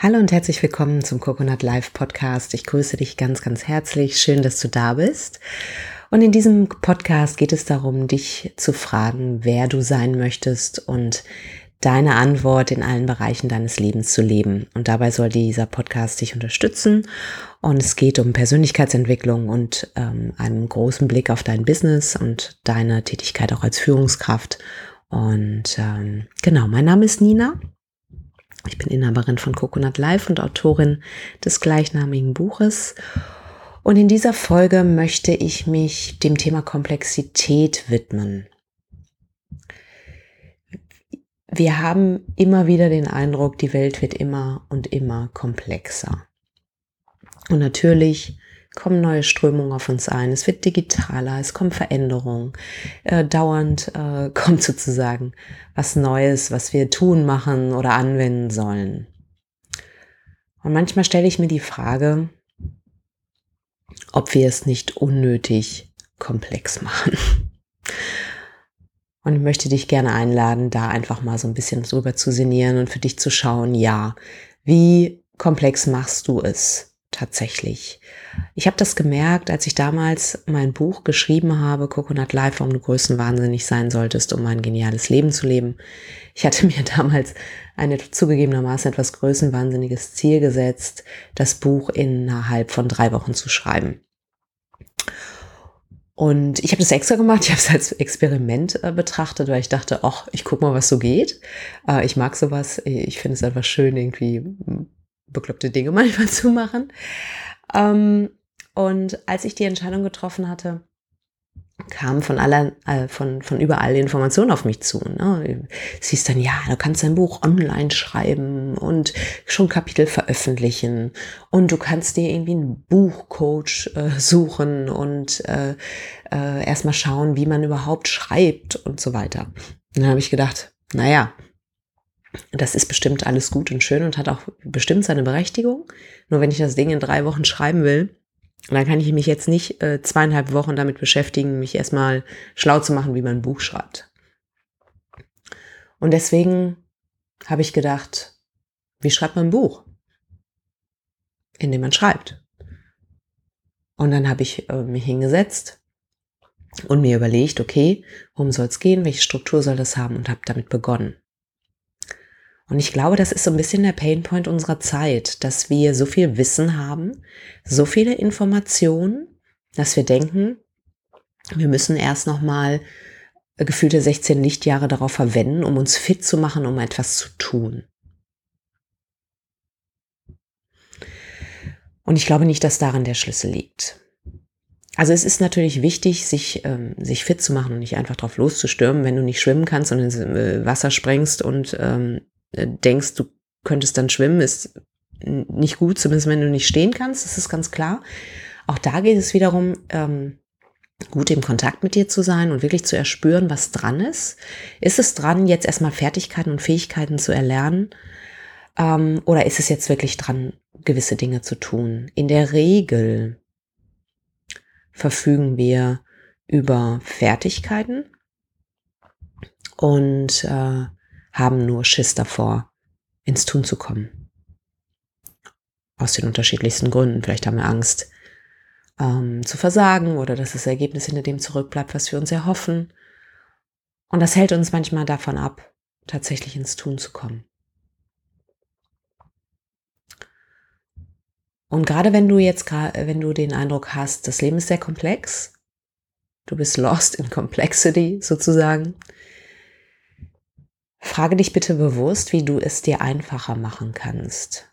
Hallo und herzlich willkommen zum Coconut Live Podcast. Ich grüße dich ganz, ganz herzlich. Schön, dass du da bist. Und in diesem Podcast geht es darum, dich zu fragen, wer du sein möchtest und deine Antwort in allen Bereichen deines Lebens zu leben. Und dabei soll dieser Podcast dich unterstützen. Und es geht um Persönlichkeitsentwicklung und ähm, einen großen Blick auf dein Business und deine Tätigkeit auch als Führungskraft. Und ähm, genau, mein Name ist Nina ich bin Inhaberin von Coconut Life und Autorin des gleichnamigen Buches. Und in dieser Folge möchte ich mich dem Thema Komplexität widmen. Wir haben immer wieder den Eindruck, die Welt wird immer und immer komplexer. Und natürlich kommen neue Strömungen auf uns ein, es wird digitaler, es kommen Veränderungen, äh, dauernd äh, kommt sozusagen was Neues, was wir tun, machen oder anwenden sollen. Und manchmal stelle ich mir die Frage, ob wir es nicht unnötig komplex machen. Und ich möchte dich gerne einladen, da einfach mal so ein bisschen drüber zu sinnieren und für dich zu schauen, ja, wie komplex machst du es? Tatsächlich. Ich habe das gemerkt, als ich damals mein Buch geschrieben habe, Coconut Life, warum du größenwahnsinnig sein solltest, um ein geniales Leben zu leben. Ich hatte mir damals ein zugegebenermaßen etwas größenwahnsinniges Ziel gesetzt, das Buch innerhalb von drei Wochen zu schreiben. Und ich habe das extra gemacht, ich habe es als Experiment äh, betrachtet, weil ich dachte, ach, ich guck mal, was so geht. Äh, ich mag sowas, ich finde es einfach schön, irgendwie bekloppte Dinge manchmal zu machen. Ähm, und als ich die Entscheidung getroffen hatte, kamen von aller, äh, von, von überall Informationen auf mich zu. Ne? Es hieß dann, ja, du kannst dein Buch online schreiben und schon Kapitel veröffentlichen und du kannst dir irgendwie einen Buchcoach äh, suchen und äh, äh, erstmal schauen, wie man überhaupt schreibt und so weiter. Und dann habe ich gedacht, naja, das ist bestimmt alles gut und schön und hat auch bestimmt seine Berechtigung. Nur wenn ich das Ding in drei Wochen schreiben will, dann kann ich mich jetzt nicht äh, zweieinhalb Wochen damit beschäftigen, mich erstmal schlau zu machen, wie man ein Buch schreibt. Und deswegen habe ich gedacht, wie schreibt man ein Buch? Indem man schreibt. Und dann habe ich äh, mich hingesetzt und mir überlegt, okay, worum soll es gehen, welche Struktur soll das haben und habe damit begonnen. Und ich glaube, das ist so ein bisschen der Painpoint unserer Zeit, dass wir so viel Wissen haben, so viele Informationen, dass wir denken, wir müssen erst noch mal gefühlte 16 Lichtjahre darauf verwenden, um uns fit zu machen, um etwas zu tun. Und ich glaube nicht, dass darin der Schlüssel liegt. Also es ist natürlich wichtig, sich, ähm, sich fit zu machen und nicht einfach drauf loszustürmen, wenn du nicht schwimmen kannst und ins äh, Wasser sprengst und ähm, äh, denkst, du könntest dann schwimmen, ist nicht gut, zumindest wenn du nicht stehen kannst, das ist ganz klar. Auch da geht es wiederum, ähm, gut im Kontakt mit dir zu sein und wirklich zu erspüren, was dran ist. Ist es dran, jetzt erstmal Fertigkeiten und Fähigkeiten zu erlernen? Ähm, oder ist es jetzt wirklich dran, gewisse Dinge zu tun? In der Regel verfügen wir über Fertigkeiten und äh, haben nur Schiss davor, ins Tun zu kommen. Aus den unterschiedlichsten Gründen. Vielleicht haben wir Angst ähm, zu versagen oder dass das Ergebnis hinter dem zurückbleibt, was wir uns erhoffen. Und das hält uns manchmal davon ab, tatsächlich ins Tun zu kommen. Und gerade wenn du jetzt, wenn du den Eindruck hast, das Leben ist sehr komplex, du bist lost in Complexity sozusagen, Frage dich bitte bewusst, wie du es dir einfacher machen kannst.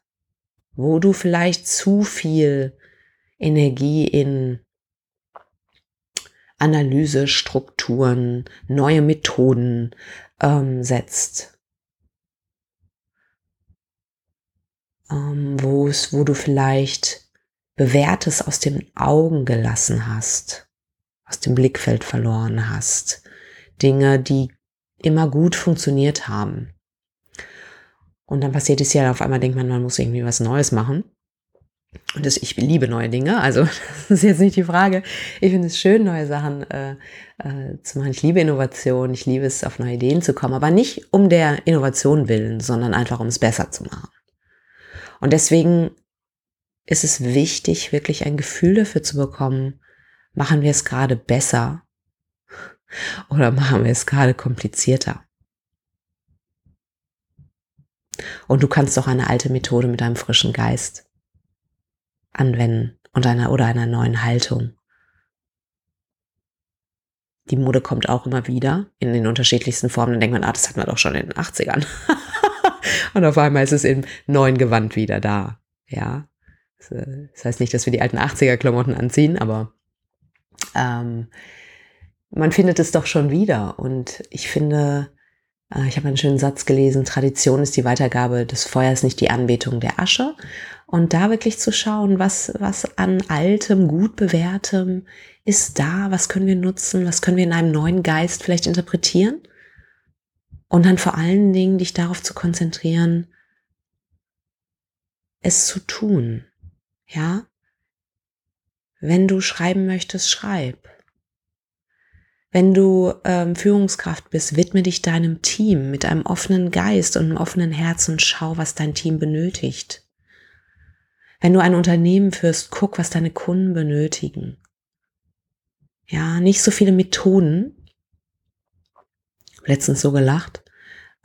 Wo du vielleicht zu viel Energie in Analyse, Strukturen, neue Methoden ähm, setzt. Ähm, wo es, wo du vielleicht Bewährtes aus den Augen gelassen hast, aus dem Blickfeld verloren hast. Dinge, die immer gut funktioniert haben. Und dann passiert es ja, auf einmal denkt man, man muss irgendwie was Neues machen. Und das, ich liebe neue Dinge, also das ist jetzt nicht die Frage. Ich finde es schön, neue Sachen äh, äh, zu machen. Ich liebe Innovation, ich liebe es, auf neue Ideen zu kommen, aber nicht um der Innovation willen, sondern einfach um es besser zu machen. Und deswegen ist es wichtig, wirklich ein Gefühl dafür zu bekommen, machen wir es gerade besser oder machen wir es gerade komplizierter. Und du kannst auch eine alte Methode mit einem frischen Geist anwenden und einer oder einer neuen Haltung. Die Mode kommt auch immer wieder in den unterschiedlichsten Formen. Dann denkt man, ah, das hatten wir doch schon in den 80ern. und auf einmal ist es im neuen Gewand wieder da. Ja. Das heißt nicht, dass wir die alten 80er-Klamotten anziehen, aber ähm, man findet es doch schon wieder. Und ich finde, äh, ich habe einen schönen Satz gelesen, Tradition ist die Weitergabe des Feuers, nicht die Anbetung der Asche. Und da wirklich zu schauen, was, was an altem, gut bewährtem ist da, was können wir nutzen, was können wir in einem neuen Geist vielleicht interpretieren. Und dann vor allen Dingen dich darauf zu konzentrieren, es zu tun. Ja? Wenn du schreiben möchtest, schreib. Wenn du ähm, Führungskraft bist, widme dich deinem Team mit einem offenen Geist und einem offenen Herz und schau, was dein Team benötigt. Wenn du ein Unternehmen führst, guck, was deine Kunden benötigen. Ja, nicht so viele Methoden. Letztens so gelacht,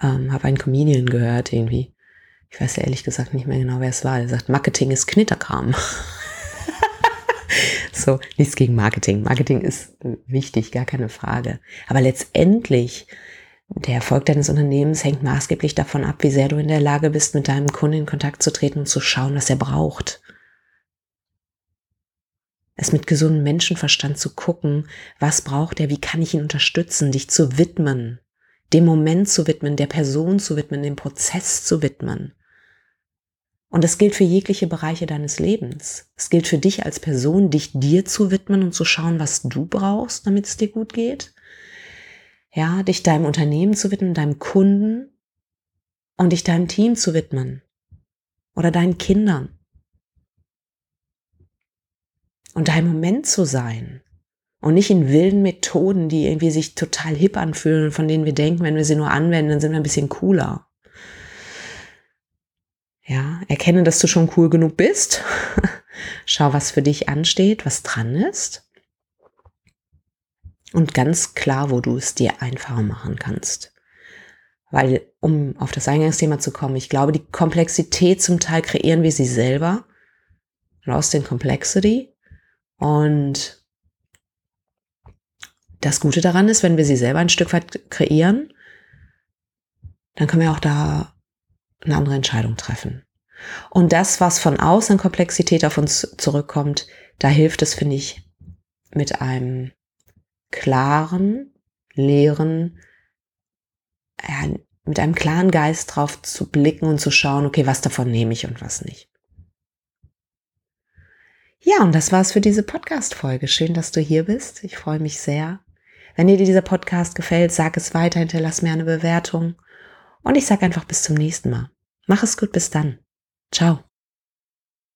ähm, habe einen Comedian gehört irgendwie. Ich weiß ja ehrlich gesagt nicht mehr genau, wer es war. Er sagt, Marketing ist Knitterkram. so, nichts gegen Marketing. Marketing ist wichtig, gar keine Frage. Aber letztendlich, der Erfolg deines Unternehmens hängt maßgeblich davon ab, wie sehr du in der Lage bist, mit deinem Kunden in Kontakt zu treten und zu schauen, was er braucht. Es mit gesundem Menschenverstand zu gucken, was braucht er, wie kann ich ihn unterstützen, dich zu widmen, dem Moment zu widmen, der Person zu widmen, dem Prozess zu widmen. Und das gilt für jegliche Bereiche deines Lebens. Es gilt für dich als Person, dich dir zu widmen und zu schauen, was du brauchst, damit es dir gut geht. Ja, dich deinem Unternehmen zu widmen, deinem Kunden und dich deinem Team zu widmen oder deinen Kindern. Und da im Moment zu sein und nicht in wilden Methoden, die irgendwie sich total hip anfühlen, von denen wir denken, wenn wir sie nur anwenden, dann sind wir ein bisschen cooler. Ja, erkenne, dass du schon cool genug bist. Schau, was für dich ansteht, was dran ist. Und ganz klar, wo du es dir einfacher machen kannst. Weil, um auf das Eingangsthema zu kommen, ich glaube, die Komplexität zum Teil kreieren wir sie selber. Lost in Complexity. Und das Gute daran ist, wenn wir sie selber ein Stück weit kreieren, dann können wir auch da eine andere Entscheidung treffen. Und das, was von außen Komplexität auf uns zurückkommt, da hilft es, finde ich, mit einem klaren, leeren, ja, mit einem klaren Geist drauf zu blicken und zu schauen, okay, was davon nehme ich und was nicht. Ja, und das war's für diese Podcast-Folge. Schön, dass du hier bist. Ich freue mich sehr. Wenn dir dieser Podcast gefällt, sag es weiter, hinterlass mir eine Bewertung. Und ich sage einfach bis zum nächsten Mal. Mach es gut, bis dann. Ciao.